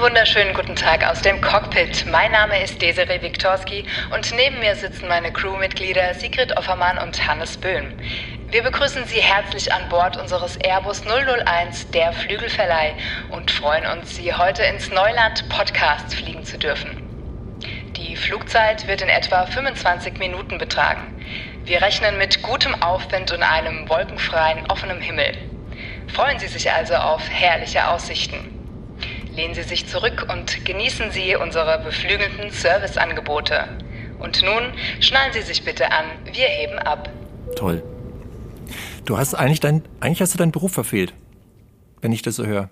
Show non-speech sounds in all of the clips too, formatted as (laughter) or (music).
Wunderschönen guten Tag aus dem Cockpit. Mein Name ist Desiree Wiktorski und neben mir sitzen meine Crewmitglieder Sigrid Offermann und Hannes Böhm. Wir begrüßen Sie herzlich an Bord unseres Airbus 001 der Flügelverleih und freuen uns, Sie heute ins Neuland Podcast fliegen zu dürfen. Die Flugzeit wird in etwa 25 Minuten betragen. Wir rechnen mit gutem Aufwind und einem wolkenfreien, offenem Himmel. Freuen Sie sich also auf herrliche Aussichten. Lehnen Sie sich zurück und genießen Sie unsere beflügelten Serviceangebote. Und nun schnallen Sie sich bitte an, wir heben ab. Toll. Du hast eigentlich dein, eigentlich hast du deinen Beruf verfehlt, wenn ich das so höre.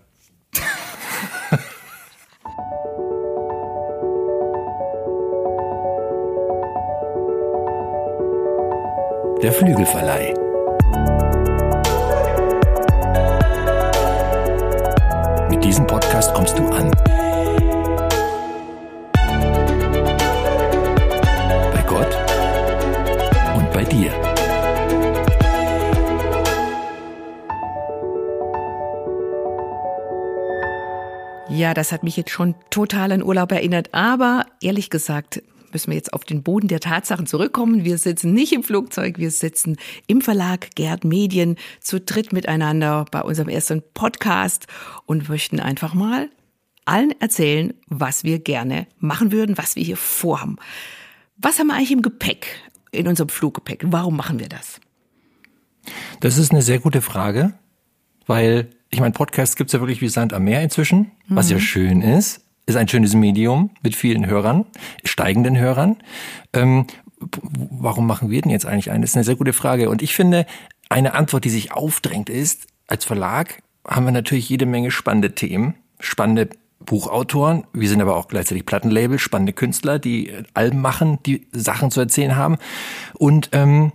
(laughs) Der Flügelverleih. Mit diesem Podcast kommst du an. Bei Gott und bei dir. Ja, das hat mich jetzt schon total an Urlaub erinnert, aber ehrlich gesagt, müssen wir jetzt auf den Boden der Tatsachen zurückkommen. Wir sitzen nicht im Flugzeug, wir sitzen im Verlag Gerd Medien zu dritt miteinander bei unserem ersten Podcast und möchten einfach mal allen erzählen, was wir gerne machen würden, was wir hier vorhaben. Was haben wir eigentlich im Gepäck, in unserem Fluggepäck? Warum machen wir das? Das ist eine sehr gute Frage, weil ich meine, Podcasts gibt's ja wirklich wie Sand am Meer inzwischen, was ja schön ist ist ein schönes Medium mit vielen Hörern, steigenden Hörern. Ähm, warum machen wir denn jetzt eigentlich einen? Das ist eine sehr gute Frage. Und ich finde, eine Antwort, die sich aufdrängt, ist, als Verlag haben wir natürlich jede Menge spannende Themen, spannende Buchautoren. Wir sind aber auch gleichzeitig Plattenlabel, spannende Künstler, die Alben machen, die Sachen zu erzählen haben. Und ähm,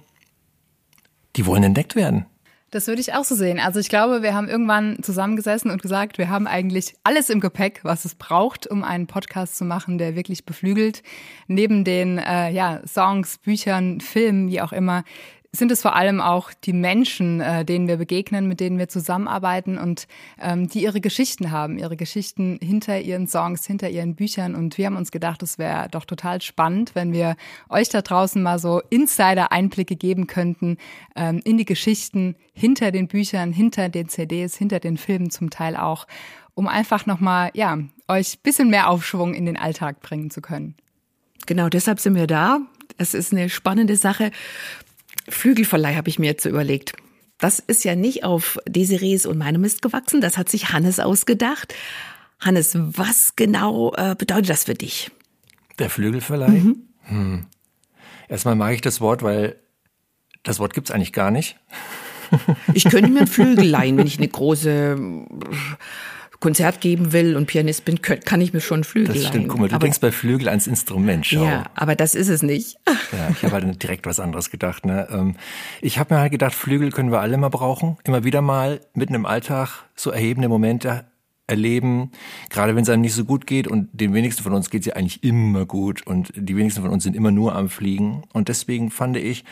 die wollen entdeckt werden. Das würde ich auch so sehen. Also ich glaube, wir haben irgendwann zusammengesessen und gesagt, wir haben eigentlich alles im Gepäck, was es braucht, um einen Podcast zu machen, der wirklich beflügelt. Neben den äh, ja, Songs, Büchern, Filmen, wie auch immer, sind es vor allem auch die Menschen, äh, denen wir begegnen, mit denen wir zusammenarbeiten und ähm, die ihre Geschichten haben, ihre Geschichten hinter ihren Songs, hinter ihren Büchern. Und wir haben uns gedacht, es wäre doch total spannend, wenn wir euch da draußen mal so Insider-Einblicke geben könnten ähm, in die Geschichten hinter den Büchern, hinter den CDs, hinter den Filmen zum Teil auch, um einfach nochmal, ja, euch bisschen mehr Aufschwung in den Alltag bringen zu können. Genau, deshalb sind wir da. Es ist eine spannende Sache. Flügelverleih habe ich mir jetzt so überlegt. Das ist ja nicht auf Desirees und meinem Mist gewachsen, das hat sich Hannes ausgedacht. Hannes, was genau äh, bedeutet das für dich? Der Flügelverleih? Mhm. Hm. Erstmal mag ich das Wort, weil das Wort gibt's eigentlich gar nicht. Ich könnte mir einen Flügel leihen, wenn ich eine große Konzert geben will und Pianist bin, kann ich mir schon Flügel Das stimmt, guck mal, du aber, denkst bei Flügel ans Instrument, schau. Ja, aber das ist es nicht. Ja, ich habe halt direkt was anderes gedacht. Ne? Ähm, ich habe mir halt gedacht, Flügel können wir alle mal brauchen. Immer wieder mal mitten im Alltag so erhebende Momente erleben, gerade wenn es einem nicht so gut geht und den wenigsten von uns geht es ja eigentlich immer gut und die wenigsten von uns sind immer nur am Fliegen und deswegen fand ich,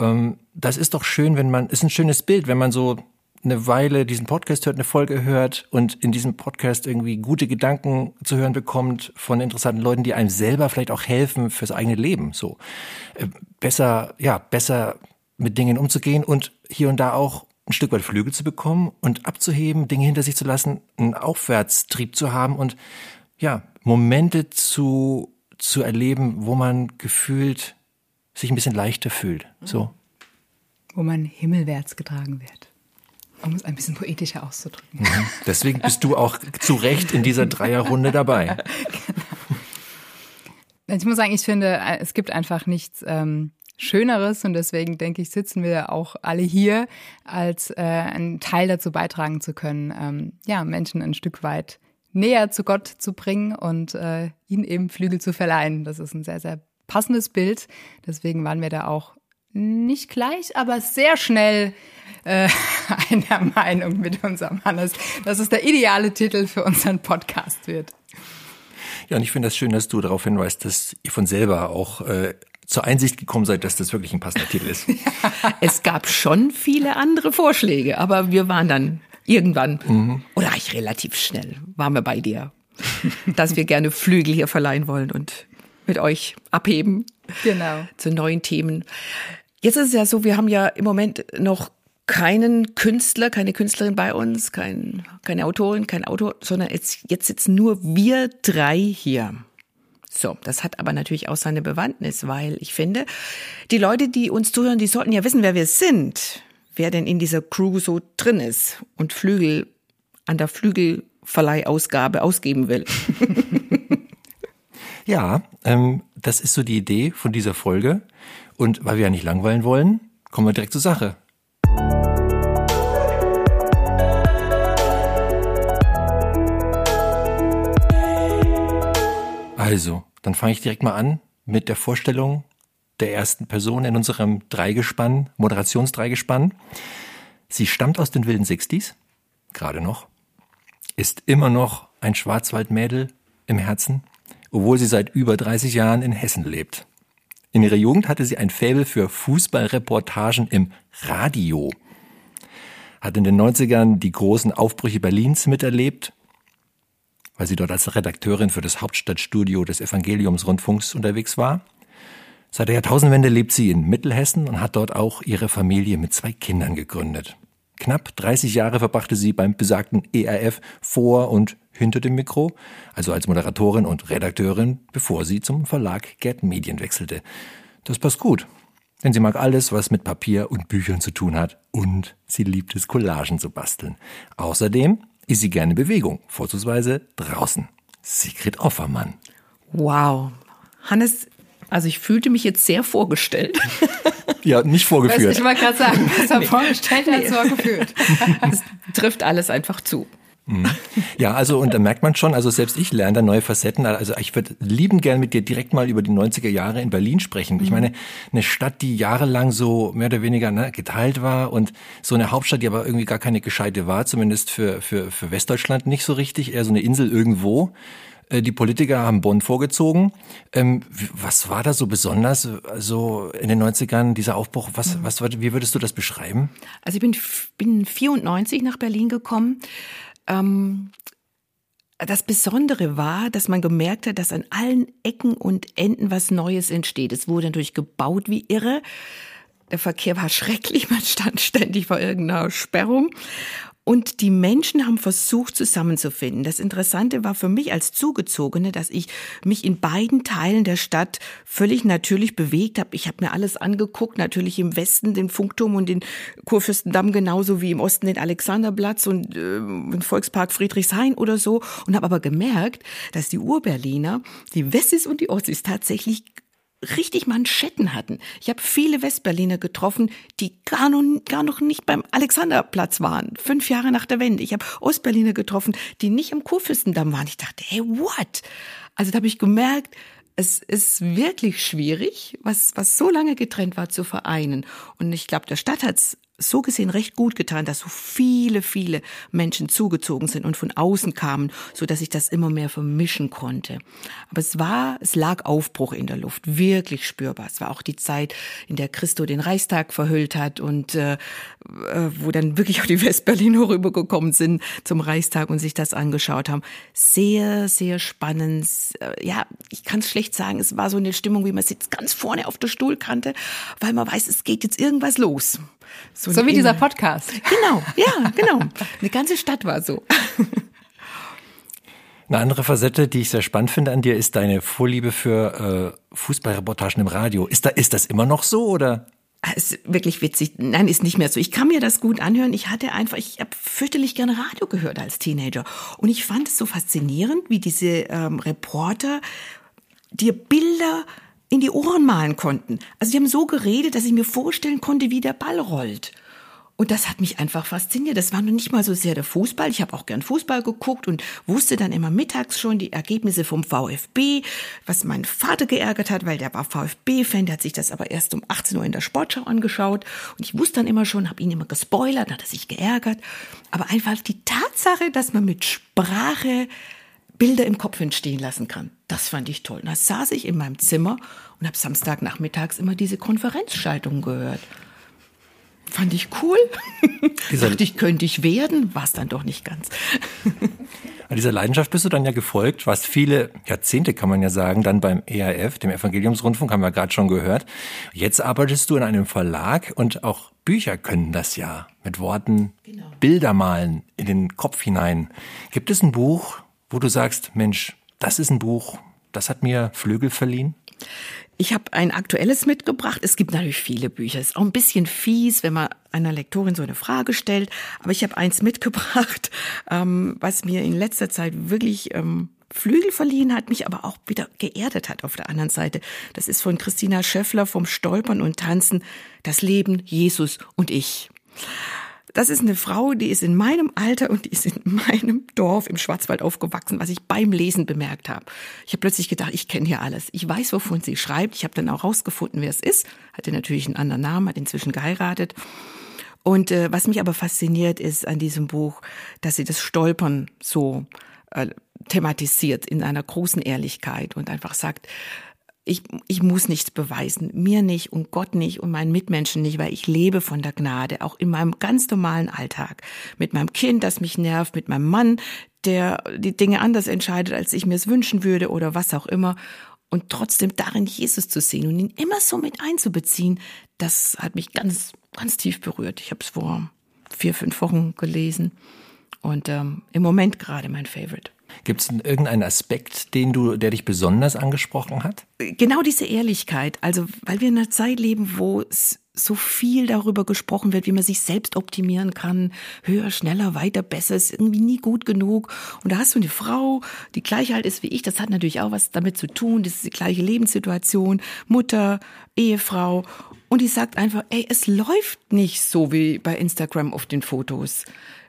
ähm, das ist doch schön, wenn man, ist ein schönes Bild, wenn man so eine Weile diesen Podcast hört, eine Folge hört und in diesem Podcast irgendwie gute Gedanken zu hören bekommt von interessanten Leuten, die einem selber vielleicht auch helfen fürs eigene Leben. So äh, besser, ja, besser mit Dingen umzugehen und hier und da auch ein Stück weit Flügel zu bekommen und abzuheben, Dinge hinter sich zu lassen, einen Aufwärtstrieb zu haben und ja, Momente zu, zu erleben, wo man gefühlt sich ein bisschen leichter fühlt. So. Wo man himmelwärts getragen wird um es ein bisschen poetischer auszudrücken. Mhm. Deswegen bist du auch zu Recht in dieser Dreierrunde dabei. (laughs) genau. Ich muss sagen, ich finde, es gibt einfach nichts ähm, Schöneres und deswegen denke ich, sitzen wir auch alle hier, als äh, einen Teil dazu beitragen zu können, ähm, ja, Menschen ein Stück weit näher zu Gott zu bringen und äh, ihnen eben Flügel zu verleihen. Das ist ein sehr, sehr passendes Bild. Deswegen waren wir da auch nicht gleich, aber sehr schnell äh, (laughs) einer Meinung mit unserem Hannes, dass es der ideale Titel für unseren Podcast wird. Ja, und ich finde das schön, dass du darauf hinweist, dass ihr von selber auch äh, zur Einsicht gekommen seid, dass das wirklich ein passender Titel ist. (laughs) Es gab schon viele andere Vorschläge, aber wir waren dann irgendwann, mhm. oder ich relativ schnell, waren wir bei dir. dass wir gerne Flügel hier verleihen wollen und mit euch abheben. Genau. Zu neuen Themen. Jetzt ist es ja so, wir haben ja im Moment noch keinen Künstler, keine Künstlerin bei uns, kein, keine Autorin, kein Autor, sondern jetzt, jetzt sitzen nur wir drei hier. So, das hat aber natürlich auch seine Bewandtnis, weil ich finde, die Leute, die uns zuhören, die sollten ja wissen, wer wir sind, wer denn in dieser Crew so drin ist und Flügel an der Flügelverleihausgabe ausgeben will. (laughs) ja, ähm, das ist so die Idee von dieser Folge. Und weil wir ja nicht langweilen wollen, kommen wir direkt zur Sache. Also, dann fange ich direkt mal an mit der Vorstellung der ersten Person in unserem Dreigespann, Moderationsdreigespann. Sie stammt aus den wilden Sixties, gerade noch, ist immer noch ein Schwarzwaldmädel im Herzen, obwohl sie seit über 30 Jahren in Hessen lebt. In ihrer Jugend hatte sie ein Faible für Fußballreportagen im Radio, hat in den 90ern die großen Aufbrüche Berlins miterlebt weil sie dort als Redakteurin für das Hauptstadtstudio des Evangeliumsrundfunks unterwegs war. Seit der Jahrtausendwende lebt sie in Mittelhessen und hat dort auch ihre Familie mit zwei Kindern gegründet. Knapp 30 Jahre verbrachte sie beim besagten ERF vor und hinter dem Mikro, also als Moderatorin und Redakteurin, bevor sie zum Verlag Get Medien wechselte. Das passt gut, denn sie mag alles, was mit Papier und Büchern zu tun hat und sie liebt es, Collagen zu basteln. Außerdem ist sie gerne Bewegung, vorzugsweise draußen. Sigrid Offermann. Wow. Hannes, also ich fühlte mich jetzt sehr vorgestellt. (laughs) Ja, nicht vorgeführt. ich wollte gerade sagen, besser nee. vorgestellt als vorgeführt. Das (laughs) trifft alles einfach zu. Mhm. Ja, also und da merkt man schon, also selbst ich lerne da neue Facetten. Also ich würde lieben gern mit dir direkt mal über die 90er Jahre in Berlin sprechen. Ich mhm. meine, eine Stadt, die jahrelang so mehr oder weniger ne, geteilt war und so eine Hauptstadt, die aber irgendwie gar keine gescheite war, zumindest für, für, für Westdeutschland nicht so richtig, eher so eine Insel irgendwo. Äh, die Politiker haben Bonn vorgezogen. Ähm, was war da so besonders, so in den 90ern, dieser Aufbruch? Was, mhm. was, wie würdest du das beschreiben? Also ich bin, bin 94 nach Berlin gekommen ähm, das Besondere war, dass man gemerkt hat, dass an allen Ecken und Enden was Neues entsteht. Es wurde natürlich gebaut wie irre. Der Verkehr war (laughs) schrecklich, man stand ständig vor irgendeiner Sperrung. Und die Menschen haben versucht zusammenzufinden. Das Interessante war für mich als Zugezogene, dass ich mich in beiden Teilen der Stadt völlig natürlich bewegt habe. Ich habe mir alles angeguckt, natürlich im Westen den Funkturm und den Kurfürstendamm genauso wie im Osten den Alexanderplatz und äh, den Volkspark Friedrichshain oder so und habe aber gemerkt, dass die Urberliner, die Wessis und die Ossis tatsächlich richtig Manschetten hatten. Ich habe viele Westberliner getroffen, die gar noch, gar noch nicht beim Alexanderplatz waren, fünf Jahre nach der Wende. Ich habe Ostberliner getroffen, die nicht am Kurfürstendamm waren. Ich dachte, hey, what? Also da habe ich gemerkt, es ist wirklich schwierig, was, was so lange getrennt war, zu vereinen. Und ich glaube, der Stadt hat's so gesehen recht gut getan, dass so viele, viele Menschen zugezogen sind und von außen kamen, so dass ich das immer mehr vermischen konnte. Aber es war, es lag Aufbruch in der Luft, wirklich spürbar. Es war auch die Zeit, in der Christo den Reichstag verhüllt hat und äh, äh wo dann wirklich auch die Westberliner rübergekommen sind zum Reichstag und sich das angeschaut haben. Sehr, sehr spannend. Äh, ja, ich kann es schlecht sagen. Es war so eine Stimmung, wie man sitzt ganz vorne auf der Stuhlkante, weil man weiß, es geht jetzt irgendwas los. So, so wie dieser Podcast. (laughs) Genau, ja, genau. Eine ganze Stadt war so. (laughs) Eine andere Facette, die ich sehr spannend finde an dir, ist deine Vorliebe für äh, Fußballreportagen im Radio. Ist, da, ist das immer noch so oder? Ah, ist wirklich witzig. Nein, ist nicht mehr so. Ich kann mir das gut anhören. Ich hatte einfach, ich habe fürchterlich gerne Radio gehört als Teenager. Und ich fand es so faszinierend, wie diese ähm, Reporter dir Bilder in die Ohren malen konnten. Also sie haben so geredet, dass ich mir vorstellen konnte, wie der Ball rollt. Und das hat mich einfach fasziniert. Das war noch nicht mal so sehr der Fußball. Ich habe auch gern Fußball geguckt und wusste dann immer mittags schon die Ergebnisse vom VfB, was meinen Vater geärgert hat, weil der war VfB-Fan, der hat sich das aber erst um 18 Uhr in der Sportschau angeschaut. Und ich wusste dann immer schon, habe ihn immer gespoilert, hat er sich geärgert. Aber einfach die Tatsache, dass man mit Sprache Bilder im Kopf entstehen lassen kann. Das fand ich toll. da saß ich in meinem Zimmer und habe Samstagnachmittags immer diese Konferenzschaltungen gehört. Fand ich cool. (laughs) Dachte ich, könnte ich werden, war es dann doch nicht ganz. (laughs) Dieser Leidenschaft bist du dann ja gefolgt, was viele Jahrzehnte, kann man ja sagen, dann beim ERF, dem Evangeliumsrundfunk, haben wir gerade schon gehört. Jetzt arbeitest du in einem Verlag und auch Bücher können das ja mit Worten genau. Bilder malen in den Kopf hinein. Gibt es ein Buch, wo du sagst, Mensch, das ist ein Buch, das hat mir Flügel verliehen? Ich habe ein aktuelles mitgebracht. Es gibt natürlich viele Bücher. Es ist auch ein bisschen fies, wenn man einer Lektorin so eine Frage stellt. Aber ich habe eins (laughs) mitgebracht, ähm, was mir in letzter Zeit wirklich ähm, Flügel verliehen hat, mich aber auch wieder geerdet hat auf der anderen Seite. Das ist von Christina Schöffler vom Stolpern und Tanzen, das Leben, Jesus und ich. Das ist eine Frau, die ist in meinem Alter und die ist in meinem Dorf im Schwarzwald aufgewachsen, was ich beim Lesen bemerkt habe. Ich habe plötzlich gedacht, ich kenne hier alles. Ich weiß, wovon sie schreibt. Ich habe dann auch rausgefunden, wer es ist. Hatte natürlich einen anderen Namen, hat inzwischen geheiratet. Und äh, was mich aber fasziniert ist an diesem Buch, dass sie das Stolpern so äh, thematisiert in einer großen Ehrlichkeit und einfach sagt, ich, ich muss nichts beweisen, mir nicht und Gott nicht und meinen Mitmenschen nicht, weil ich lebe von der Gnade, auch in meinem ganz normalen Alltag. Mit meinem Kind, das mich nervt, mit meinem Mann, der die Dinge anders entscheidet, als ich mir es wünschen würde oder was auch immer. Und trotzdem darin Jesus zu sehen und ihn immer so mit einzubeziehen, das hat mich ganz, ganz tief berührt. Ich habe es vor vier, fünf Wochen gelesen und ähm, im Moment gerade mein Favorite. Gibt es irgendeinen Aspekt, den du, der dich besonders angesprochen hat? Genau diese Ehrlichkeit. Also, weil wir in einer Zeit leben, wo es so viel darüber gesprochen wird, wie man sich selbst optimieren kann. Höher, schneller, weiter, besser, ist irgendwie nie gut genug. Und da hast du eine Frau, die gleich alt ist wie ich. Das hat natürlich auch was damit zu tun. Das ist die gleiche Lebenssituation. Mutter, Ehefrau. Und die sagt einfach, ey, es läuft nicht so wie bei Instagram auf den Fotos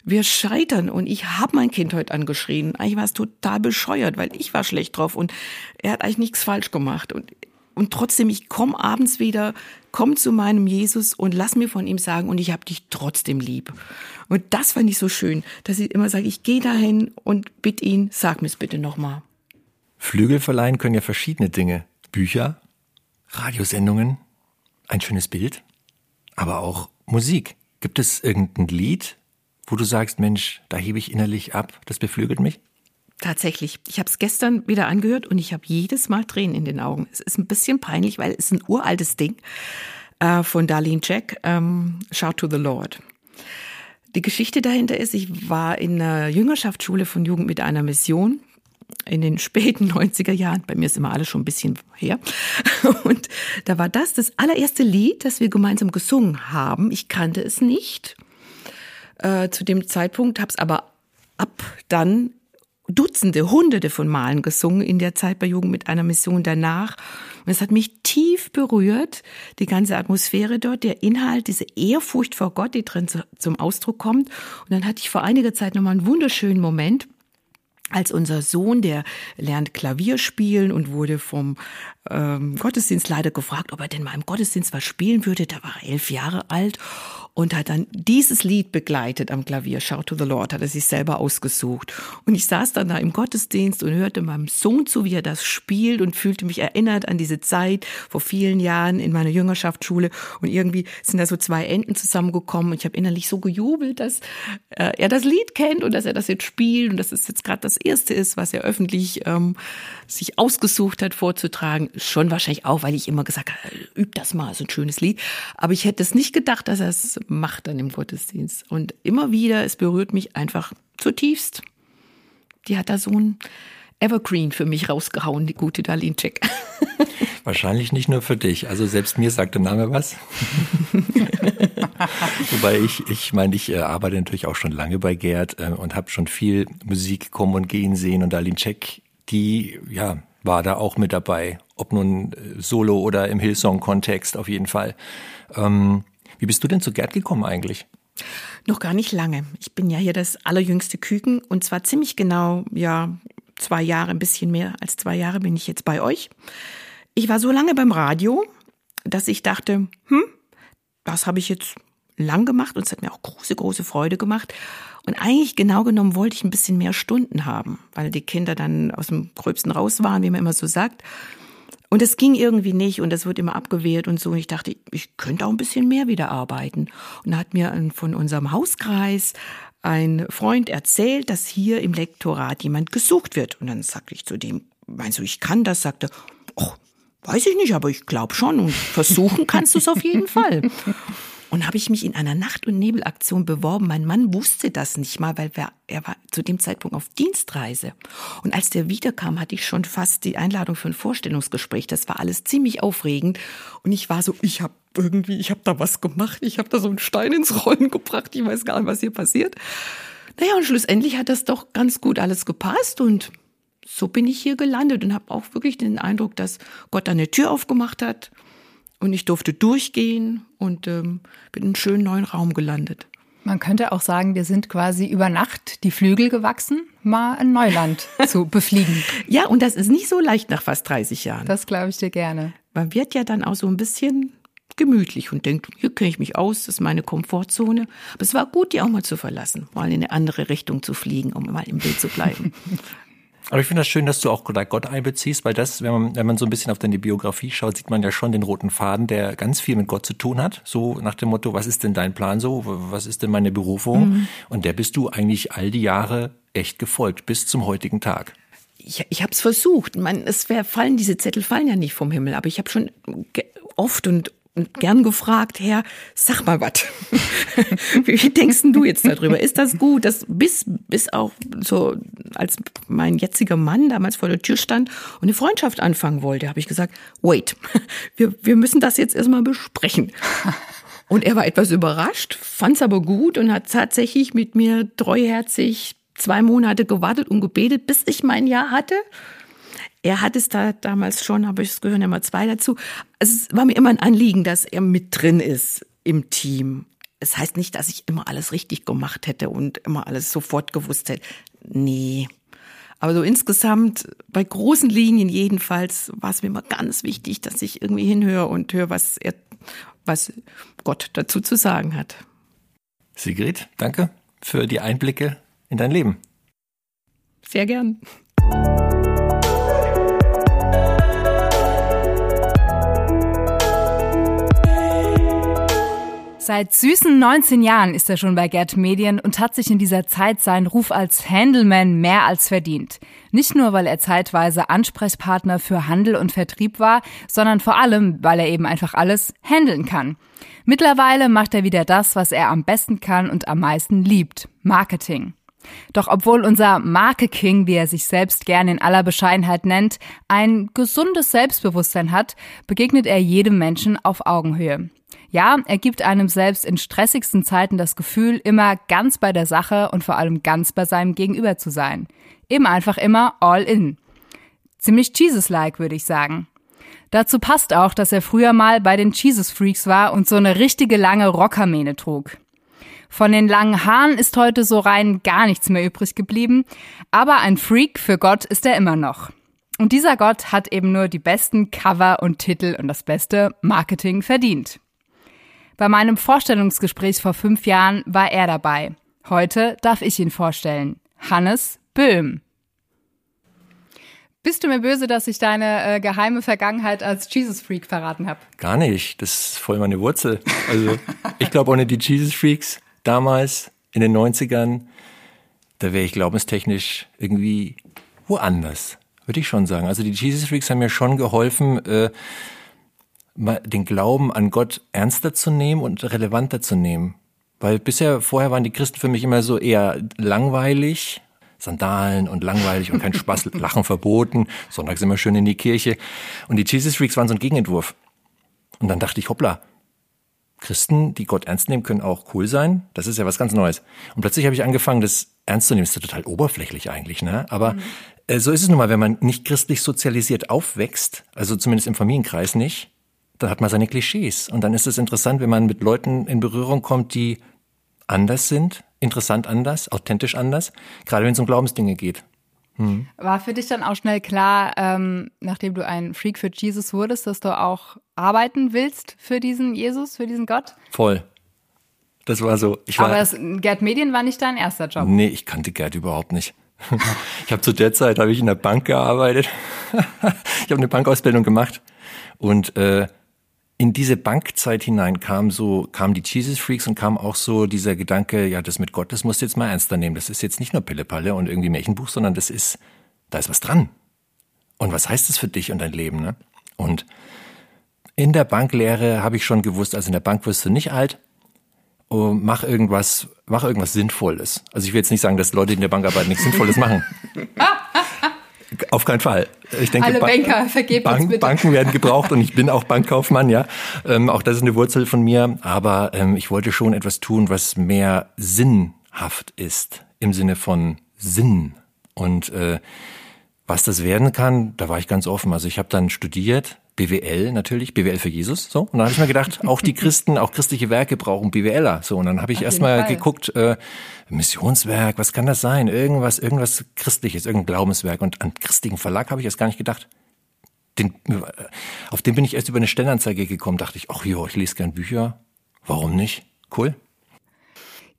wir scheitern und ich habe mein Kind heute angeschrien. Eigentlich war es total bescheuert, weil ich war schlecht drauf und er hat eigentlich nichts falsch gemacht und und trotzdem, ich komme abends wieder, komm zu meinem Jesus und lass mir von ihm sagen, und ich habe dich trotzdem lieb. Und das fand ich so schön, dass ich immer sage, ich gehe dahin und bitte ihn, sag mir's bitte nochmal. Flügel verleihen können ja verschiedene Dinge. Bücher, Radiosendungen, ein schönes Bild, aber auch Musik. Gibt es irgendein Lied, wo du sagst, Mensch, da hebe ich innerlich ab, das beflügelt mich? Tatsächlich. Ich habe es gestern wieder angehört und ich habe jedes Mal Tränen in den Augen. Es ist ein bisschen peinlich, weil es ist ein uraltes Ding äh, von Darlene Jack, ähm, Shout to the Lord. Die Geschichte dahinter ist, ich war in einer Jüngerschaftsschule von Jugend mit einer Mission in den späten (laughs) 90er Jahren. Bei mir ist immer alles schon ein bisschen her. (laughs) Und da war das das allererste Lied, das wir gemeinsam gesungen haben. Ich kannte es nicht äh, zu dem Zeitpunkt, habe es aber ab dann Dutzende, Hunderte von Malen gesungen in der Zeit bei Jugend mit einer Mission danach. Und es hat mich tief berührt, die ganze Atmosphäre dort, der Inhalt, diese Ehrfurcht vor Gott, die drin zu, zum Ausdruck kommt. Und dann hatte ich vor einiger Zeit nochmal einen wunderschönen Moment, als unser Sohn, der lernt Klavier spielen und wurde vom ähm, Gottesdienstleiter gefragt, ob er denn mal im Gottesdienst was spielen würde. Da war er elf Jahre alt und hat dann dieses Lied begleitet am Klavier. Shout to the Lord hat er sich selber ausgesucht. Und ich saß dann da im Gottesdienst und hörte meinem Sohn zu, wie er das spielt und fühlte mich erinnert an diese Zeit vor vielen Jahren in meiner Jüngerschaftsschule. Und irgendwie sind da so zwei Enden zusammengekommen. Und ich habe innerlich so gejubelt, dass äh, er das Lied kennt und dass er das jetzt spielt und dass es jetzt gerade das erste ist, was er öffentlich ähm, sich ausgesucht hat vorzutragen. Schon wahrscheinlich auch, weil ich immer gesagt habe, üb das mal, so ein schönes Lied. Aber ich hätte es nicht gedacht, dass er es macht dann im Gottesdienst. Und immer wieder, es berührt mich einfach zutiefst. Die hat da so ein Evergreen für mich rausgehauen, die gute Darlene Check. (laughs) Wahrscheinlich nicht nur für dich. Also selbst mir sagt der Name was. (laughs) Wobei ich, ich meine, ich äh, arbeite natürlich auch schon lange bei Gerd äh, und habe schon viel Musik kommen und gehen sehen und Darlene Check, die ja war da auch mit dabei, ob nun äh, solo oder im Hillsong-Kontext auf jeden Fall. Ähm, wie bist du denn zu Gerd gekommen eigentlich? Noch gar nicht lange. Ich bin ja hier das allerjüngste Küken und zwar ziemlich genau, ja, zwei Jahre, ein bisschen mehr als zwei Jahre bin ich jetzt bei euch. Ich war so lange beim Radio, dass ich dachte, hm, das habe ich jetzt lang gemacht und es hat mir auch große, große Freude gemacht. Und eigentlich genau genommen wollte ich ein bisschen mehr Stunden haben, weil die Kinder dann aus dem Gröbsten raus waren, wie man immer so sagt. Und es ging irgendwie nicht und das wird immer abgewehrt und so. Und ich dachte, ich könnte auch ein bisschen mehr wieder arbeiten. Und da hat mir von unserem Hauskreis ein Freund erzählt, dass hier im Lektorat jemand gesucht wird. Und dann sagte ich zu dem, meinst du, ich kann das? Sagte, oh, weiß ich nicht, aber ich glaube schon und versuchen kannst du es auf jeden Fall. (laughs) Und habe ich mich in einer Nacht- und Nebelaktion beworben. Mein Mann wusste das nicht mal, weil wir, er war zu dem Zeitpunkt auf Dienstreise. Und als der wiederkam, hatte ich schon fast die Einladung für ein Vorstellungsgespräch. Das war alles ziemlich aufregend. Und ich war so, ich habe irgendwie, ich habe da was gemacht. Ich habe da so einen Stein ins Rollen gebracht. Ich weiß gar nicht, was hier passiert. Naja, und schlussendlich hat das doch ganz gut alles gepasst und so bin ich hier gelandet und habe auch wirklich den Eindruck, dass Gott da eine Tür aufgemacht hat und ich durfte durchgehen und ähm, bin in einen schönen neuen Raum gelandet. Man könnte auch sagen, wir sind quasi über Nacht die Flügel gewachsen, mal ein Neuland (laughs) zu befliegen. Ja, und das ist nicht so leicht nach fast 30 Jahren. Das glaube ich dir gerne. Man wird ja dann auch so ein bisschen gemütlich und denkt, hier kenne ich mich aus, das ist meine Komfortzone. Aber es war gut, die auch mal zu verlassen, mal in eine andere Richtung zu fliegen, um mal im Bild zu bleiben. (laughs) Aber ich finde das schön, dass du auch Gott einbeziehst, weil das, wenn man, wenn man so ein bisschen auf deine Biografie schaut, sieht man ja schon den roten Faden, der ganz viel mit Gott zu tun hat. So nach dem Motto, was ist denn dein Plan so? Was ist denn meine Berufung? Mhm. Und der bist du eigentlich all die Jahre echt gefolgt, bis zum heutigen Tag. Ich, ich habe es versucht. Man, es wär, fallen diese Zettel fallen ja nicht vom Himmel, aber ich habe schon oft und gern gefragt, Herr, sag mal was. (laughs) Wie denkst du jetzt darüber? Ist das gut, dass bis, bis auch so, als mein jetziger Mann damals vor der Tür stand und eine Freundschaft anfangen wollte, habe ich gesagt, wait, (laughs) wir, wir müssen das jetzt erstmal besprechen. (laughs) Und er war etwas überrascht, fand's aber gut und hat tatsächlich mit mir treuherzig zwei Monate gewartet und gebetet, bis ich mein Ja hatte. Er hat es da damals schon, aber es gehören immer zwei dazu. Es war mir immer ein Anliegen, dass er mit drin ist im Team. Es heißt nicht, dass ich immer alles richtig gemacht hätte und immer alles sofort gewusst hätte. Nee. Aber so insgesamt, bei großen Linien jedenfalls, war es mir immer ganz wichtig, dass ich irgendwie hinhöre und höre, was er, was Gott dazu zu sagen hat. Sigrid, danke für die Einblicke in dein Leben. Sehr gern. Seit süßen 19 Jahren ist er schon bei Gerd Medien und hat sich in dieser Zeit seinen Ruf als Handleman mehr als verdient. Nicht nur, weil er zeitweise Ansprechpartner für Handel und Vertrieb war, sondern vor allem, weil er eben einfach alles handeln kann. Mittlerweile macht er wieder das, was er am besten kann und am meisten liebt. Marketing. Doch obwohl unser Marke-King, wie er sich selbst gern in aller Bescheidenheit nennt, ein gesundes Selbstbewusstsein hat, begegnet er jedem Menschen auf Augenhöhe. Ja, er gibt einem selbst in stressigsten Zeiten das Gefühl, immer ganz bei der Sache und vor allem ganz bei seinem Gegenüber zu sein. Eben einfach immer all in. Ziemlich Jesus-like, würde ich sagen. Dazu passt auch, dass er früher mal bei den Jesus Freaks war und so eine richtige lange Rockermähne trug. Von den langen Haaren ist heute so rein gar nichts mehr übrig geblieben, aber ein Freak für Gott ist er immer noch. Und dieser Gott hat eben nur die besten Cover und Titel und das beste Marketing verdient. Bei meinem Vorstellungsgespräch vor fünf Jahren war er dabei. Heute darf ich ihn vorstellen. Hannes Böhm. Bist du mir böse, dass ich deine äh, geheime Vergangenheit als Jesus Freak verraten habe? Gar nicht. Das ist voll meine Wurzel. Also ich glaube, ohne die Jesus Freaks damals in den 90ern, da wäre ich glaubenstechnisch irgendwie woanders, würde ich schon sagen. Also die Jesus Freaks haben mir schon geholfen, äh, den Glauben an Gott ernster zu nehmen und relevanter zu nehmen. Weil bisher, vorher waren die Christen für mich immer so eher langweilig, Sandalen und langweilig und kein (laughs) Spaß, Lachen verboten, sonntags immer schön in die Kirche. Und die Jesus Freaks waren so ein Gegenentwurf. Und dann dachte ich, hoppla, Christen, die Gott ernst nehmen, können auch cool sein. Das ist ja was ganz Neues. Und plötzlich habe ich angefangen, das ernst zu nehmen. Das ist ja total oberflächlich eigentlich, ne? Aber mhm. äh, so ist es nun mal, wenn man nicht christlich sozialisiert aufwächst, also zumindest im Familienkreis nicht, dann hat man seine Klischees. Und dann ist es interessant, wenn man mit Leuten in Berührung kommt, die anders sind, interessant anders, authentisch anders, gerade wenn es um Glaubensdinge geht. Hm. War für dich dann auch schnell klar, ähm, nachdem du ein Freak für Jesus wurdest, dass du auch arbeiten willst für diesen Jesus, für diesen Gott? Voll. Das war so. War, Aber das, Gerd Medien war nicht dein erster Job. Nee, ich kannte Gerd überhaupt nicht. (laughs) Ich habe zu der Zeit habe ich in der Bank gearbeitet. (laughs) ich habe eine Bankausbildung gemacht und äh, in diese Bankzeit hinein kam so kam die Jesus Freaks und kam auch so dieser Gedanke, ja, das mit Gott, das musst du jetzt mal ernster nehmen. Das ist jetzt nicht nur Pillepalle und irgendwie Märchenbuch, sondern das ist da ist was dran. Und was heißt das für dich und dein Leben, ne? Und in der Banklehre habe ich schon gewusst, also in der Bank wirst du nicht alt, oh, mach irgendwas, mach irgendwas Sinnvolles. Also ich will jetzt nicht sagen, dass Leute, in der Bank arbeiten, nichts Sinnvolles machen. (laughs) Auf keinen Fall. Ich denke, Alle Banker, vergebt Bank. Banken werden gebraucht und ich bin auch Bankkaufmann, ja. Ähm, auch das ist eine Wurzel von mir. Aber ähm, ich wollte schon etwas tun, was mehr sinnhaft ist, im Sinne von Sinn. Und äh, was das werden kann, da war ich ganz offen. Also ich habe dann studiert, BWL natürlich, BWL für Jesus. So. Und dann habe ich mir gedacht, auch die Christen, auch christliche Werke brauchen BWLer. So. Und dann habe ich erstmal geguckt, äh, Missionswerk, was kann das sein? Irgendwas, irgendwas Christliches, irgendein Glaubenswerk. Und an christlichen Verlag habe ich erst gar nicht gedacht. Den, auf den bin ich erst über eine Stellenanzeige gekommen, dachte ich, ach jo, ich lese gern Bücher. Warum nicht? Cool.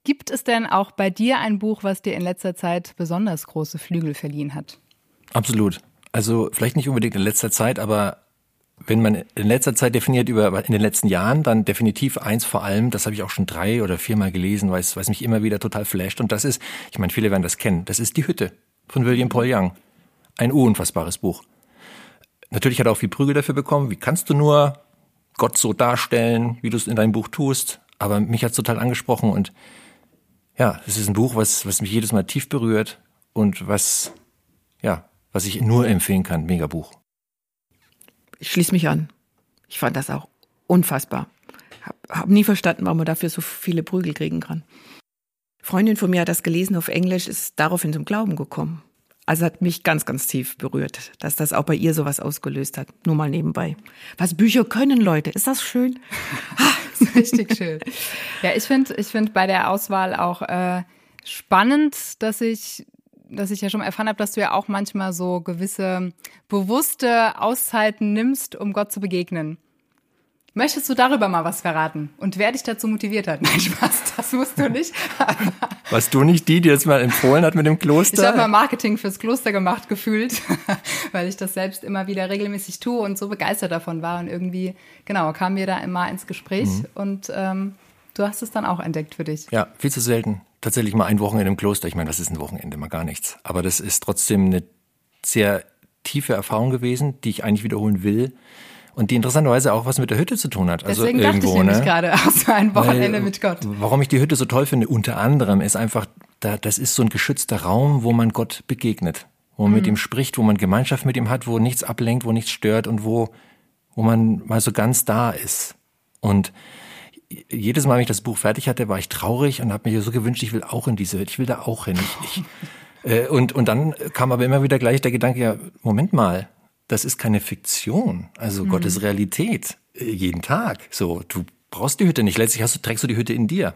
Gibt es denn auch bei dir ein Buch, was dir in letzter Zeit besonders große Flügel verliehen hat? Absolut. Also vielleicht nicht unbedingt in letzter Zeit, aber wenn man in letzter Zeit definiert über in den letzten Jahren, dann definitiv eins vor allem, das habe ich auch schon drei oder viermal gelesen, weil es, weil es mich immer wieder total flasht. Und das ist, ich meine, viele werden das kennen, das ist Die Hütte von William Paul Young. Ein unfassbares Buch. Natürlich hat er auch viel Prügel dafür bekommen. Wie kannst du nur Gott so darstellen, wie du es in deinem Buch tust? Aber mich hat es total angesprochen und ja, es ist ein Buch, was, was mich jedes Mal tief berührt und was, ja, was ich nur empfehlen kann. Mega Buch ich schließe mich an. Ich fand das auch unfassbar. Hab, hab nie verstanden, warum man dafür so viele Prügel kriegen kann. Freundin von mir hat das gelesen auf Englisch, ist daraufhin zum Glauben gekommen. Also hat mich ganz, ganz tief berührt, dass das auch bei ihr sowas ausgelöst hat. Nur mal nebenbei. Was Bücher können, Leute, ist das schön? (laughs) das ist richtig schön. Ja, ich finde ich find bei der Auswahl auch äh, spannend, dass ich dass ich ja schon erfahren habe, dass du ja auch manchmal so gewisse bewusste Auszeiten nimmst, um Gott zu begegnen. Möchtest du darüber mal was verraten? Und wer dich dazu motiviert hat? (laughs) Nein, Spaß, das musst du nicht. (laughs) Warst du nicht die, die das mal empfohlen hat mit dem Kloster? Ich habe mal Marketing fürs Kloster gemacht, gefühlt, (laughs) weil ich das selbst immer wieder regelmäßig tue und so begeistert davon war. Und irgendwie, genau, kam mir da immer ins Gespräch mhm. und ähm, du hast es dann auch entdeckt für dich. Ja, viel zu selten tatsächlich mal ein Wochenende im Kloster. Ich meine, was ist ein Wochenende? Mal gar nichts. Aber das ist trotzdem eine sehr tiefe Erfahrung gewesen, die ich eigentlich wiederholen will. Und die interessanterweise auch was mit der Hütte zu tun hat. Also Deswegen irgendwo, dachte ich nämlich ne? gerade, (laughs) auch ein Wochenende Weil, mit Gott. Warum ich die Hütte so toll finde, unter anderem, ist einfach, da, das ist so ein geschützter Raum, wo man Gott begegnet. Wo man mhm. mit ihm spricht, wo man Gemeinschaft mit ihm hat, wo nichts ablenkt, wo nichts stört und wo, wo man mal so ganz da ist. Und jedes Mal, wenn ich das Buch fertig hatte, war ich traurig und habe mir so gewünscht, ich will auch in diese Welt, ich will da auch hin. Ich, ich, (laughs) äh, und, und dann kam aber immer wieder gleich der Gedanke, ja, Moment mal, das ist keine Fiktion. Also mhm. Gott ist Realität. Äh, jeden Tag. So, du brauchst die Hütte nicht. Letztlich hast du, trägst du die Hütte in dir.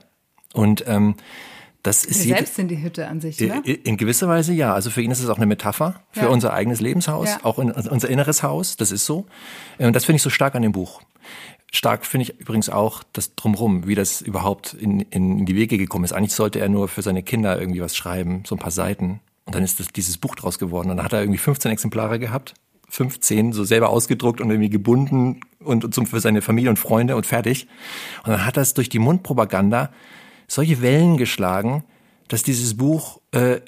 Und ähm, das ist Wir selbst sind die Hütte an sich, ne? In gewisser Weise ja. Also für ihn ist es auch eine Metapher für ja. unser eigenes Lebenshaus, ja. auch in, unser inneres Haus. Das ist so. Äh, und das finde ich so stark an dem Buch. Stark finde ich übrigens auch das Drumrum, wie das überhaupt in, in, die Wege gekommen ist. Eigentlich sollte er nur für seine Kinder irgendwie was schreiben, so ein paar Seiten. Und dann ist das, dieses Buch draus geworden. Und dann hat er irgendwie 15 Exemplare gehabt, 15 so selber ausgedruckt und irgendwie gebunden und, und zum, für seine Familie und Freunde und fertig. Und dann hat es durch die Mundpropaganda solche Wellen geschlagen, dass dieses Buch äh,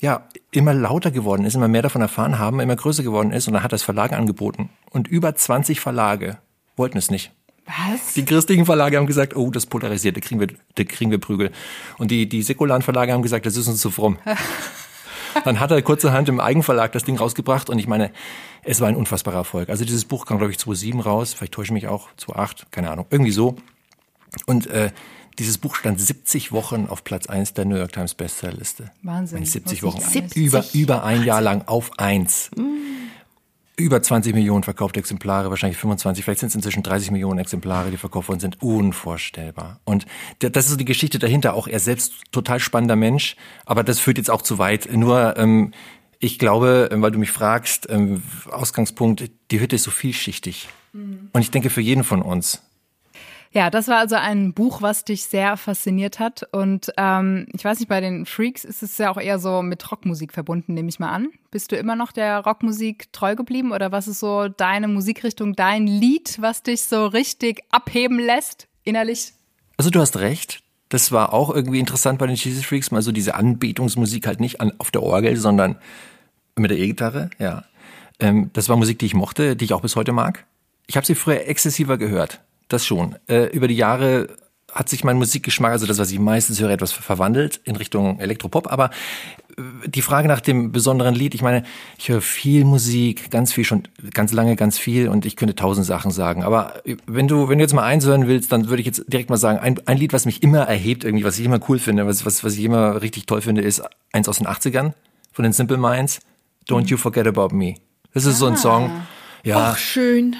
ja immer lauter geworden ist, immer mehr davon erfahren haben, immer größer geworden ist. Und dann hat das Verlag angeboten. Und über 20 Verlage wollten es nicht. Was? Die christlichen Verlage haben gesagt, oh, das polarisiert, da kriegen wir, da kriegen wir Prügel. Und die, die säkularen Verlage haben gesagt, das ist uns zu fromm. (laughs) Dann hat er kurzerhand im Eigenverlag das Ding rausgebracht und ich meine, es war ein unfassbarer Erfolg. Also dieses Buch kam, glaube ich, 2007 raus, vielleicht täusche ich mich auch, 2008, keine Ahnung, irgendwie so. Und äh, dieses Buch stand 70 Wochen auf Platz 1 der New York Times Bestsellerliste. Wahnsinn. 70 Wochen. 70? Über, über ein Jahr lang auf eins. Mm über 20 Millionen verkaufte Exemplare, wahrscheinlich 25, vielleicht sind es inzwischen 30 Millionen Exemplare, die verkauft worden sind. Unvorstellbar. Und das ist so die Geschichte dahinter. Auch er selbst total spannender Mensch, aber das führt jetzt auch zu weit. Nur, ähm, ich glaube, ähm, weil du mich fragst, ähm, Ausgangspunkt, die Hütte ist so vielschichtig. Mhm. Und ich denke für jeden von uns. Ja, das war also ein Buch, was dich sehr fasziniert hat. Und ähm, ich weiß nicht, bei den Freaks ist es ja auch eher so mit Rockmusik verbunden, nehme ich mal an. Bist du immer noch der Rockmusik treu geblieben oder was ist so deine Musikrichtung, dein Lied, was dich so richtig abheben lässt, innerlich? Also du hast recht. Das war auch irgendwie interessant bei den Jesus Freaks, mal so diese Anbetungsmusik halt nicht an, auf der Orgel, sondern mit der E-Gitarre, ja. Ähm, das war Musik, die ich mochte, die ich auch bis heute mag. Ich habe sie früher exzessiver gehört das schon. Äh, über die Jahre hat sich mein Musikgeschmack, also das, was ich meistens höre, etwas verwandelt in Richtung Elektropop. Aber äh, die Frage nach dem besonderen Lied, ich meine, ich höre viel Musik, ganz viel schon, ganz lange, ganz viel und ich könnte tausend Sachen sagen. Aber äh, wenn du, wenn du jetzt mal eins hören willst, dann würde ich jetzt direkt mal sagen, ein, ein Lied, was mich immer erhebt, irgendwie, was ich immer cool finde, was, was, was ich immer richtig toll finde, ist eins aus den 80ern von den Simple Minds, Don't You Forget About Me. Das ist ah. so ein ah. Song. Ja. Ach, schön.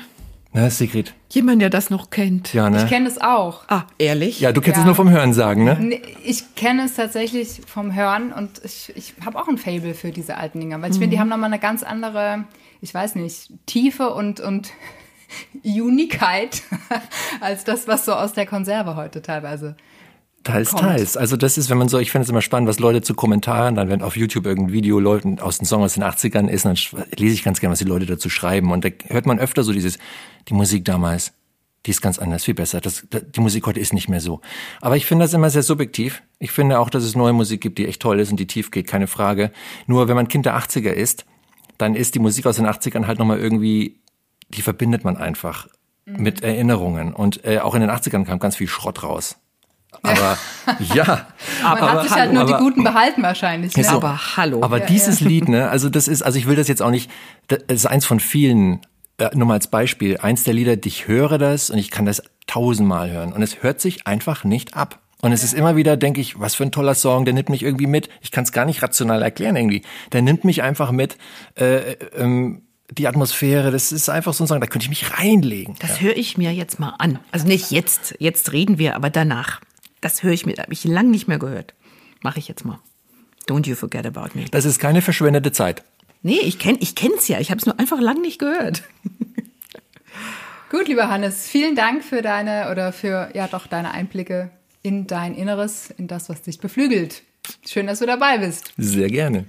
Ne, Sigrid? Jemand, der das noch kennt. Ja, ne? Ich kenne es auch. Ah, ehrlich? Ja, du kennst ja. es nur vom Hören sagen, ne? Ich kenne es tatsächlich vom Hören und ich, ich habe auch ein Fable für diese alten Dinger, weil ich mhm. finde, die haben nochmal eine ganz andere, ich weiß nicht, Tiefe und, und (laughs) Unikeit (laughs) als das, was so aus der Konserve heute teilweise Teils, kommt. teils. Also das ist, wenn man so, ich finde es immer spannend, was Leute zu Kommentaren, dann wenn auf YouTube irgendein Video Leuten aus dem Song aus den 80ern ist, dann lese ich ganz gerne, was die Leute dazu schreiben. Und da hört man öfter so dieses, die Musik damals, die ist ganz anders, viel besser. Das, die Musik heute ist nicht mehr so. Aber ich finde das immer sehr subjektiv. Ich finde auch, dass es neue Musik gibt, die echt toll ist und die tief geht, keine Frage. Nur wenn man Kind der 80er ist, dann ist die Musik aus den 80ern halt nochmal irgendwie, die verbindet man einfach mhm. mit Erinnerungen. Und äh, auch in den 80ern kam ganz viel Schrott raus. (laughs) Aber ja. aber, Man hat sich halt nur aber, die guten behalten wahrscheinlich. Ne? So, aber hallo. Aber ja, dieses ja. Lied, ne, also das ist, also ich will das jetzt auch nicht, das ist eins von vielen, äh, nur mal als Beispiel, eins der Lieder, ich höre das und ich kann das tausendmal hören und es hört sich einfach nicht ab. Und es ist immer wieder, denke ich, was für ein toller Song, der nimmt mich irgendwie mit. Ich kann es gar nicht rational erklären irgendwie. Der nimmt mich einfach mit. Äh, ähm, die Atmosphäre, das ist einfach so ein Song, da könnte ich mich reinlegen. Das ja. höre ich mir jetzt mal an. Also nicht jetzt, jetzt reden wir, aber danach. Das höre ich mir, habe ich lang nicht mehr gehört. Mache ich jetzt mal. Don't you forget about me. Das ist keine verschwendete Zeit. Nee, ich kenne ich kenn's ja. Ich habe es nur einfach lang nicht gehört. (laughs) Gut, lieber Hannes, vielen Dank für deine oder für ja doch deine Einblicke in dein Inneres, in das, was dich beflügelt. Schön, dass du dabei bist. Sehr gerne.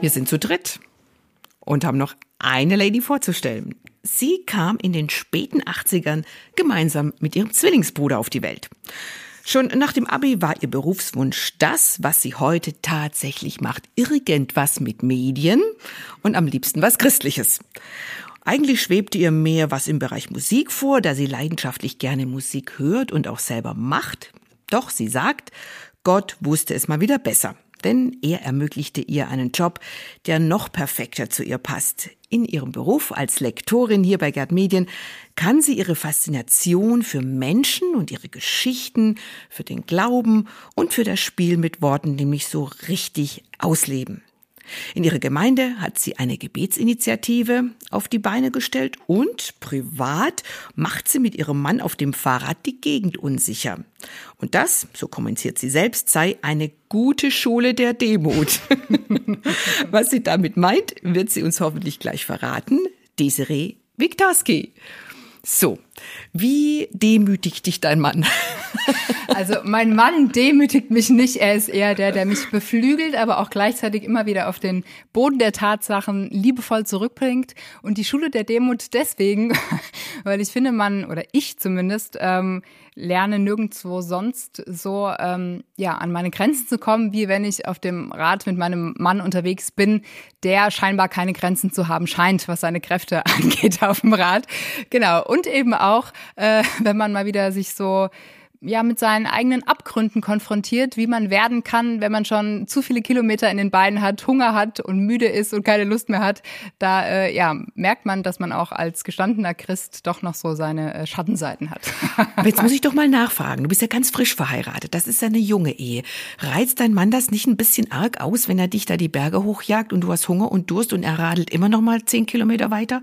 Wir sind zu dritt und haben noch eine Lady vorzustellen. Sie kam in den späten 80ern gemeinsam mit ihrem Zwillingsbruder auf die Welt. Schon nach dem Abi war ihr Berufswunsch das, was sie heute tatsächlich macht. Irgendwas mit Medien und am liebsten was Christliches. Eigentlich schwebte ihr mehr was im Bereich Musik vor, da sie leidenschaftlich gerne Musik hört und auch selber macht. Doch sie sagt, Gott wusste es mal wieder besser denn er ermöglichte ihr einen Job, der noch perfekter zu ihr passt. In ihrem Beruf als Lektorin hier bei Gerd Medien kann sie ihre Faszination für Menschen und ihre Geschichten, für den Glauben und für das Spiel mit Worten nämlich so richtig ausleben. In ihrer Gemeinde hat sie eine Gebetsinitiative auf die Beine gestellt und privat macht sie mit ihrem Mann auf dem Fahrrad die Gegend unsicher. Und das, so kommentiert sie selbst, sei eine gute Schule der Demut. (laughs) Was sie damit meint, wird sie uns hoffentlich gleich verraten. Desiree Wiktarski. So, wie demütigt dich dein Mann? (laughs) Also mein Mann demütigt mich nicht. Er ist eher der, der mich beflügelt, aber auch gleichzeitig immer wieder auf den Boden der Tatsachen liebevoll zurückbringt. Und die Schule der Demut deswegen, (laughs) weil ich finde, man, oder ich zumindest, ähm, lerne nirgendwo sonst so ähm, ja an meine Grenzen zu kommen, wie wenn ich auf dem Rad mit meinem Mann unterwegs bin, der scheinbar keine Grenzen zu haben scheint, was seine Kräfte (laughs) angeht auf dem Rad. Genau. Und eben auch, äh, (laughs) wenn man mal wieder sich so ja mit seinen eigenen Abgründen konfrontiert, wie man werden kann, wenn man schon zu viele Kilometer in den Beinen hat, Hunger hat und müde ist und keine Lust mehr hat. Da äh, ja merkt man, dass man auch als gestandener Christ doch noch so seine äh, Schattenseiten hat. Aber jetzt muss ich doch mal nachfragen. Du bist ja ganz frisch verheiratet. Das ist ja eine junge Ehe. Reizt dein Mann das nicht ein bisschen arg aus, wenn er dich da die Berge hochjagt und du hast Hunger und Durst und er radelt immer noch mal zehn Kilometer weiter?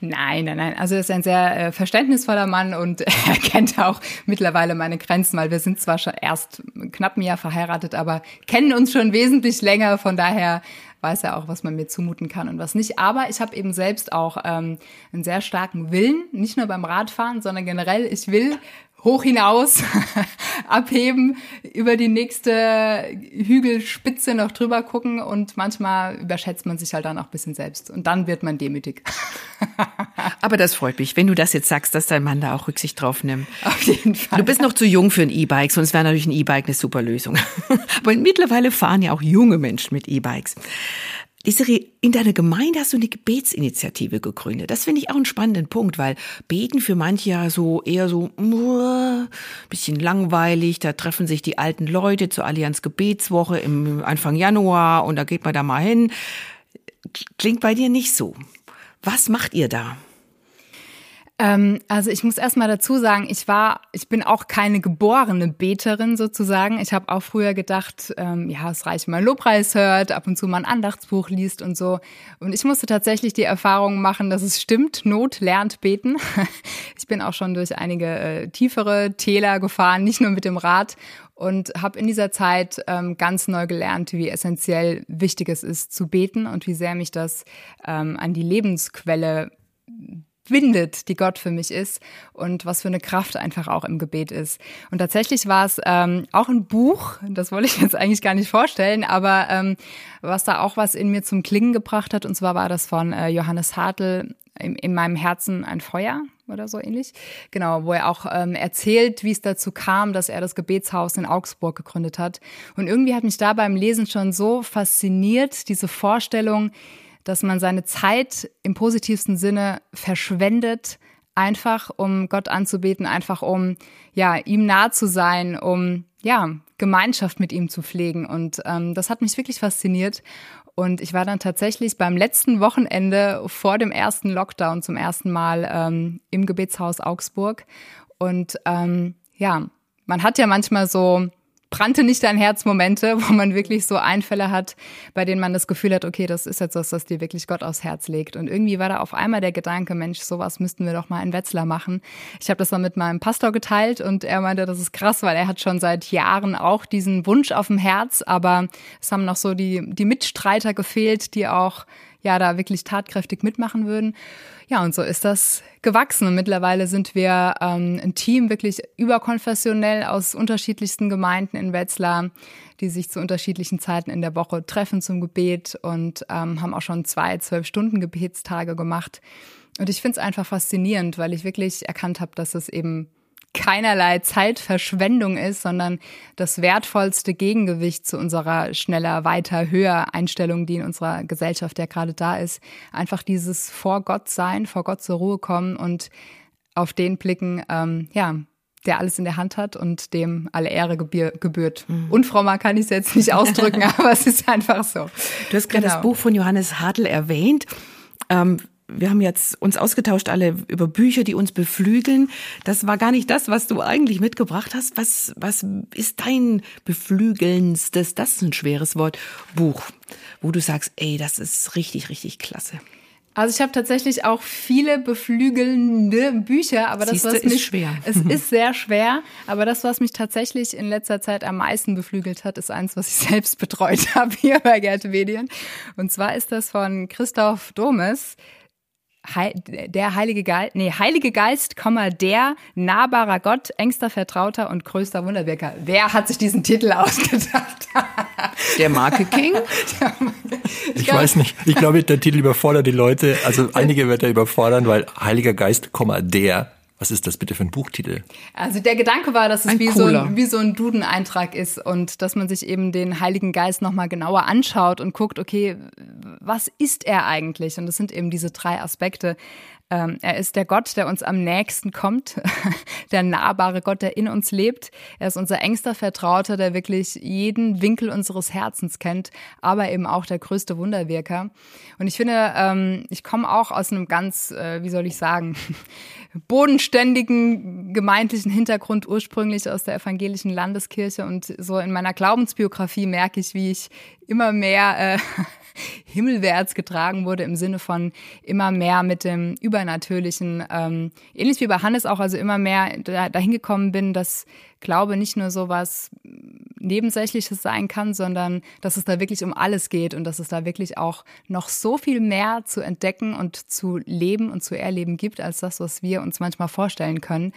Nein, nein, nein. Also er ist ein sehr äh, verständnisvoller Mann und (laughs) er kennt auch mittlerweile meine Grenzen, weil wir sind zwar schon erst knapp ein Jahr verheiratet, aber kennen uns schon wesentlich länger. Von daher weiß ja auch, was man mir zumuten kann und was nicht. Aber ich habe eben selbst auch ähm, einen sehr starken Willen, nicht nur beim Radfahren, sondern generell, ich will hoch hinaus (laughs) abheben, über die nächste Hügelspitze noch drüber gucken und manchmal überschätzt man sich halt dann auch ein bisschen selbst und dann wird man demütig. (laughs) Aber das freut mich, wenn du das jetzt sagst, dass dein Mann da auch Rücksicht drauf nimmt. Auf jeden Fall. Du bist noch zu jung für ein E-Bike, sonst wäre natürlich ein E-Bike eine super Lösung. (laughs) Aber mittlerweile fahren ja auch junge Menschen mit E-Bikes. Desiree, in deiner Gemeinde hast du eine Gebetsinitiative gegründet. Das finde ich auch einen spannenden Punkt, weil Beten für manche ja so eher so uh, bisschen langweilig. Da treffen sich die alten Leute zur Allianz Gebetswoche im Anfang Januar und da geht man da mal hin. Klingt bei dir nicht so. Was macht ihr da? Ähm, also ich muss erstmal dazu sagen, ich war, ich bin auch keine geborene Beterin sozusagen. Ich habe auch früher gedacht, ähm, ja, es reicht, wenn man Lobpreis hört, ab und zu mal ein Andachtsbuch liest und so. Und ich musste tatsächlich die Erfahrung machen, dass es stimmt, Not lernt beten. (laughs) Ich bin auch schon durch einige äh, tiefere Täler gefahren, nicht nur mit dem Rad und habe in dieser Zeit ähm, ganz neu gelernt, wie essentiell wichtig es ist zu beten und wie sehr mich das ähm, an die Lebensquelle bindet, die Gott für mich ist und was für eine Kraft einfach auch im Gebet ist. Und tatsächlich war es ähm, auch ein Buch, das wollte ich (laughs) jetzt eigentlich gar nicht vorstellen, aber ähm, was da auch was in mir zum Klingen gebracht hat, und zwar war das von äh, Johannes Hartl, in, in meinem Herzen ein Feuer oder so ähnlich. Genau, wo er auch ähm, erzählt, wie es dazu kam, dass er das Gebetshaus in Augsburg gegründet hat. Und irgendwie hat mich da beim Lesen schon so fasziniert, diese Vorstellung, dass man seine Zeit im positivsten Sinne verschwendet, einfach um Gott anzubeten, einfach um ja ihm nah zu sein, um ja Gemeinschaft mit ihm zu pflegen. Und ähm, das hat mich wirklich fasziniert. Und ich war dann tatsächlich beim letzten Wochenende vor dem ersten Lockdown zum ersten Mal ähm, im Gebetshaus Augsburg. Und ähm, ja, man hat ja manchmal so brannte nicht dein Herz Momente, wo man wirklich so Einfälle hat, bei denen man das Gefühl hat, okay, das ist jetzt was, das dir wirklich Gott aufs Herz legt. Und irgendwie war da auf einmal der Gedanke, Mensch, sowas müssten wir doch mal in Wetzlar machen. Ich habe das dann mit meinem Pastor geteilt und er meinte, das ist krass, weil er hat schon seit Jahren auch diesen Wunsch auf dem Herz, aber es haben noch so die, die Mitstreiter gefehlt, die auch ja da wirklich tatkräftig mitmachen würden. Ja, und so ist das gewachsen. Und mittlerweile sind wir ähm, ein Team wirklich überkonfessionell aus unterschiedlichsten Gemeinden in Wetzlar, die sich zu unterschiedlichen Zeiten in der Woche treffen zum Gebet und ähm, haben auch schon zwei, zwölf Stunden Gebetstage gemacht. Und ich finde es einfach faszinierend, weil ich wirklich erkannt habe, dass es eben keinerlei Zeitverschwendung ist, sondern das wertvollste Gegengewicht zu unserer schneller, weiter, höher Einstellung, die in unserer Gesellschaft ja gerade da ist. Einfach dieses vor Gott sein, vor Gott zur Ruhe kommen und auf den blicken, ähm, ja, der alles in der Hand hat und dem alle Ehre gebührt. Mhm. Unfrommer kann ich es jetzt nicht ausdrücken, (laughs) aber es ist einfach so. Du hast gerade genau. das Buch von Johannes Hartl erwähnt. Ähm, wir haben jetzt uns ausgetauscht alle über Bücher, die uns beflügeln. Das war gar nicht das, was du eigentlich mitgebracht hast. Was, was ist dein beflügelndstes, das ist ein schweres Wort, Buch, wo du sagst, ey, das ist richtig, richtig klasse. Also ich habe tatsächlich auch viele beflügelnde Bücher, aber das Siehste, was mich ist schwer. (laughs) Es ist sehr (laughs) schwer, aber das, was mich tatsächlich in letzter Zeit am meisten beflügelt hat, ist eins, was ich (laughs) selbst betreut habe hier bei Gerte Medien. Und zwar ist das von Christoph Domes, der Heilige Geist, nee, Heilige Geist, der nahbarer Gott, engster Vertrauter und größter Wunderwirker. Wer hat sich diesen Titel (laughs) ausgedacht? Der Marke King? (laughs) ich, ich weiß nicht. Ich glaube, der Titel überfordert die Leute. Also einige wird er überfordern, weil Heiliger Geist, der was ist das bitte für ein Buchtitel? Also der Gedanke war, dass es wie so, ein, wie so ein Duden-Eintrag ist und dass man sich eben den Heiligen Geist nochmal genauer anschaut und guckt, okay, was ist er eigentlich? Und das sind eben diese drei Aspekte. Ähm, er ist der Gott, der uns am nächsten kommt, (laughs) der nahbare Gott, der in uns lebt. Er ist unser engster Vertrauter, der wirklich jeden Winkel unseres Herzens kennt, aber eben auch der größte Wunderwirker. Und ich finde, ähm, ich komme auch aus einem ganz, äh, wie soll ich sagen, (laughs) bodenständigen gemeindlichen Hintergrund ursprünglich aus der evangelischen Landeskirche und so in meiner Glaubensbiografie merke ich, wie ich immer mehr äh, (laughs) himmelwärts getragen wurde im Sinne von immer mehr mit dem Übernatürlichen, ähm, ähnlich wie bei Hannes auch, also immer mehr dahin gekommen bin, dass Glaube nicht nur sowas Nebensächliches sein kann, sondern dass es da wirklich um alles geht und dass es da wirklich auch noch so viel mehr zu entdecken und zu leben und zu erleben gibt, als das, was wir uns manchmal vorstellen können.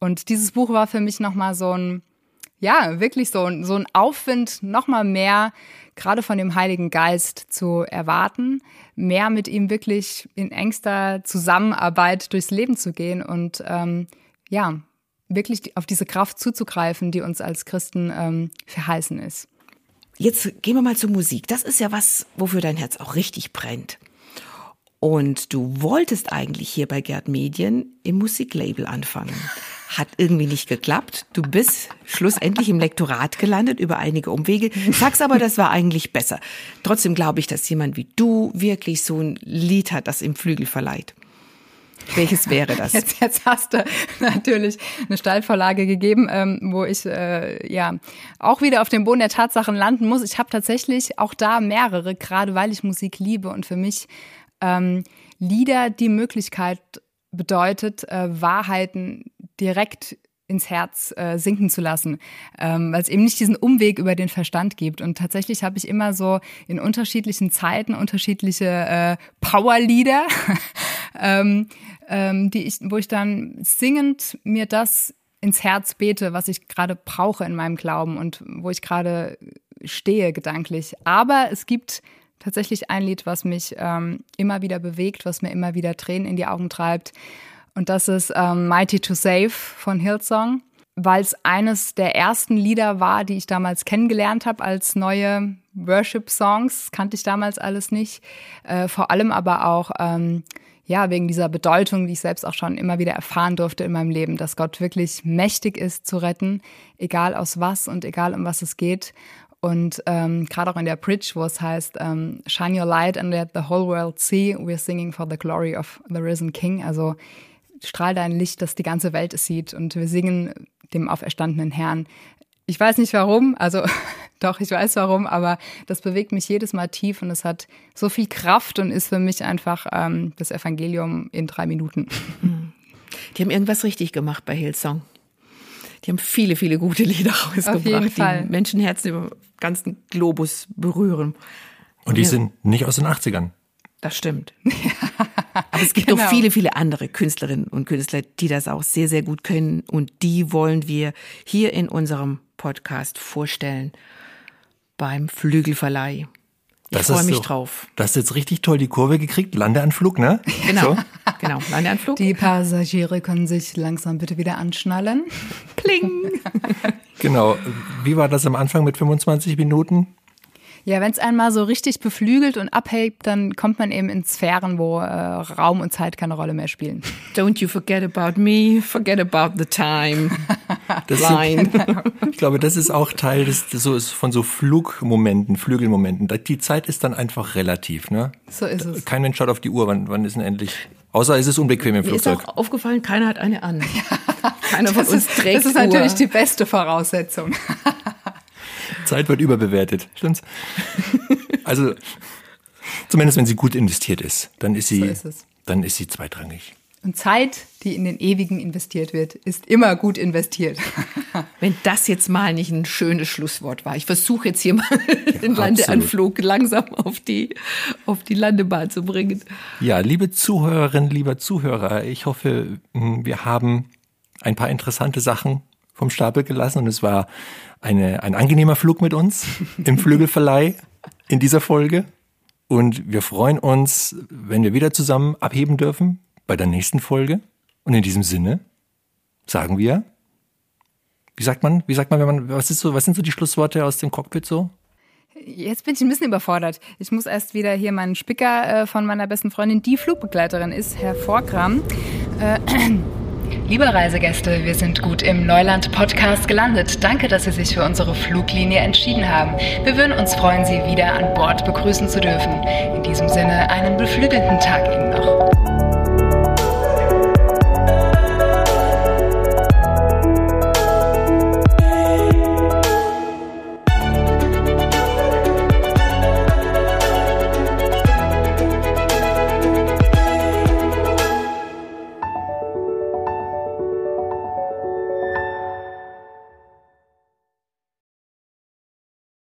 Und dieses Buch war für mich nochmal so ein, ja, wirklich so, so ein Aufwind, nochmal mehr gerade von dem Heiligen Geist zu erwarten, mehr mit ihm wirklich in engster Zusammenarbeit durchs Leben zu gehen und ähm, ja, wirklich auf diese Kraft zuzugreifen, die uns als Christen ähm, verheißen ist. Jetzt gehen wir mal zur Musik. Das ist ja was, wofür dein Herz auch richtig brennt. Und du wolltest eigentlich hier bei Gerd Medien im Musiklabel anfangen. Hat irgendwie nicht geklappt. Du bist schlussendlich im Lektorat gelandet über einige Umwege. Sag's aber, das war eigentlich besser. Trotzdem glaube ich, dass jemand wie du wirklich so ein Lied hat, das im Flügel verleiht. Welches wäre das? Jetzt, jetzt hast du natürlich eine Steilvorlage gegeben, ähm, wo ich äh, ja auch wieder auf dem Boden der Tatsachen landen muss. Ich habe tatsächlich auch da mehrere, gerade weil ich Musik liebe und für mich ähm, Lieder die Möglichkeit bedeutet, äh, Wahrheiten direkt ins Herz äh, sinken zu lassen, ähm, weil es eben nicht diesen Umweg über den Verstand gibt. Und tatsächlich habe ich immer so in unterschiedlichen Zeiten unterschiedliche äh, Powerlieder, (laughs) ähm, ähm, die ich, wo ich dann singend mir das ins Herz bete, was ich gerade brauche in meinem Glauben und wo ich gerade stehe gedanklich. Aber es gibt tatsächlich ein Lied, was mich ähm, immer wieder bewegt, was mir immer wieder Tränen in die Augen treibt. Und das ist ähm, Mighty to Save von Hillsong, weil es eines der ersten Lieder war, die ich damals kennengelernt habe als neue Worship-Songs. Kannte ich damals alles nicht. Äh, vor allem aber auch ähm, ja, wegen dieser Bedeutung, die ich selbst auch schon immer wieder erfahren durfte in meinem Leben, dass Gott wirklich mächtig ist zu retten, egal aus was und egal um was es geht. Und ähm, gerade auch in der Bridge, wo es heißt, ähm, Shine your light and let the whole world see, we're singing for the glory of the risen King. Also strahl dein Licht, dass die ganze Welt es sieht. Und wir singen dem auferstandenen Herrn. Ich weiß nicht warum, also (laughs) doch, ich weiß warum, aber das bewegt mich jedes Mal tief und es hat so viel Kraft und ist für mich einfach ähm, das Evangelium in drei Minuten. Die haben irgendwas richtig gemacht bei Hillsong. Die haben viele, viele gute Lieder rausgebracht, die Menschenherzen über den ganzen Globus berühren. Und die ja. sind nicht aus den 80ern. Das stimmt. (laughs) Aber es gibt genau. noch viele, viele andere Künstlerinnen und Künstler, die das auch sehr, sehr gut können. Und die wollen wir hier in unserem Podcast vorstellen beim Flügelverleih. Ich freue mich so, drauf. Du hast jetzt richtig toll die Kurve gekriegt. Landeanflug, ne? Genau. So. (laughs) Genau, Landeanflug. Die Passagiere können sich langsam bitte wieder anschnallen. Pling. genau. Wie war das am Anfang mit 25 Minuten? Ja, wenn es einmal so richtig beflügelt und abhebt, dann kommt man eben in Sphären, wo äh, Raum und Zeit keine Rolle mehr spielen. Don't you forget about me, forget about the time. Das Line. (laughs) ich glaube, das ist auch Teil des, so ist von so Flugmomenten, Flügelmomenten. Die Zeit ist dann einfach relativ, ne? So ist es. Kein Mensch schaut auf die Uhr, wann, wann ist denn endlich? Außer ist es unbequem im Flugzeug. Mir ist auch aufgefallen, keiner hat eine an. (laughs) keiner von uns trägt Das ist natürlich die beste Voraussetzung. (laughs) Zeit wird überbewertet, stimmt's? (laughs) Also, zumindest wenn sie gut investiert ist, dann ist sie, so ist dann ist sie zweitrangig. Und Zeit, die in den Ewigen investiert wird, ist immer gut investiert. (laughs) Wenn das jetzt mal nicht ein schönes Schlusswort war. Ich versuche jetzt hier mal ja, (laughs) den Landeanflug langsam auf die, auf die Landebahn zu bringen. Ja, liebe Zuhörerinnen, lieber Zuhörer, ich hoffe, hm, wir haben ein paar interessante Sachen vom Stapel gelassen und es war eine, ein angenehmer Flug mit uns (laughs) im Flügelverleih in dieser Folge. Und wir freuen uns, wenn wir wieder zusammen abheben dürfen bei der nächsten Folge. Und in diesem Sinne sagen wir, wie sagt man, wie sagt man, wenn man, was ist so, was sind so die Schlussworte aus dem Cockpit so? Jetzt bin ich ein bisschen überfordert. Ich muss erst wieder hier meinen Spicker äh, von meiner besten Freundin, die Flugbegleiterin ist, hervorkramen. Äh, (clears throat) Liebe Reisegäste, wir sind gut im Neuland-Podcast gelandet. Danke, dass Sie sich für unsere Fluglinie entschieden haben. Wir würden uns freuen, Sie wieder an Bord begrüßen zu dürfen. In diesem Sinne einen beflügelten Tag Ihnen noch.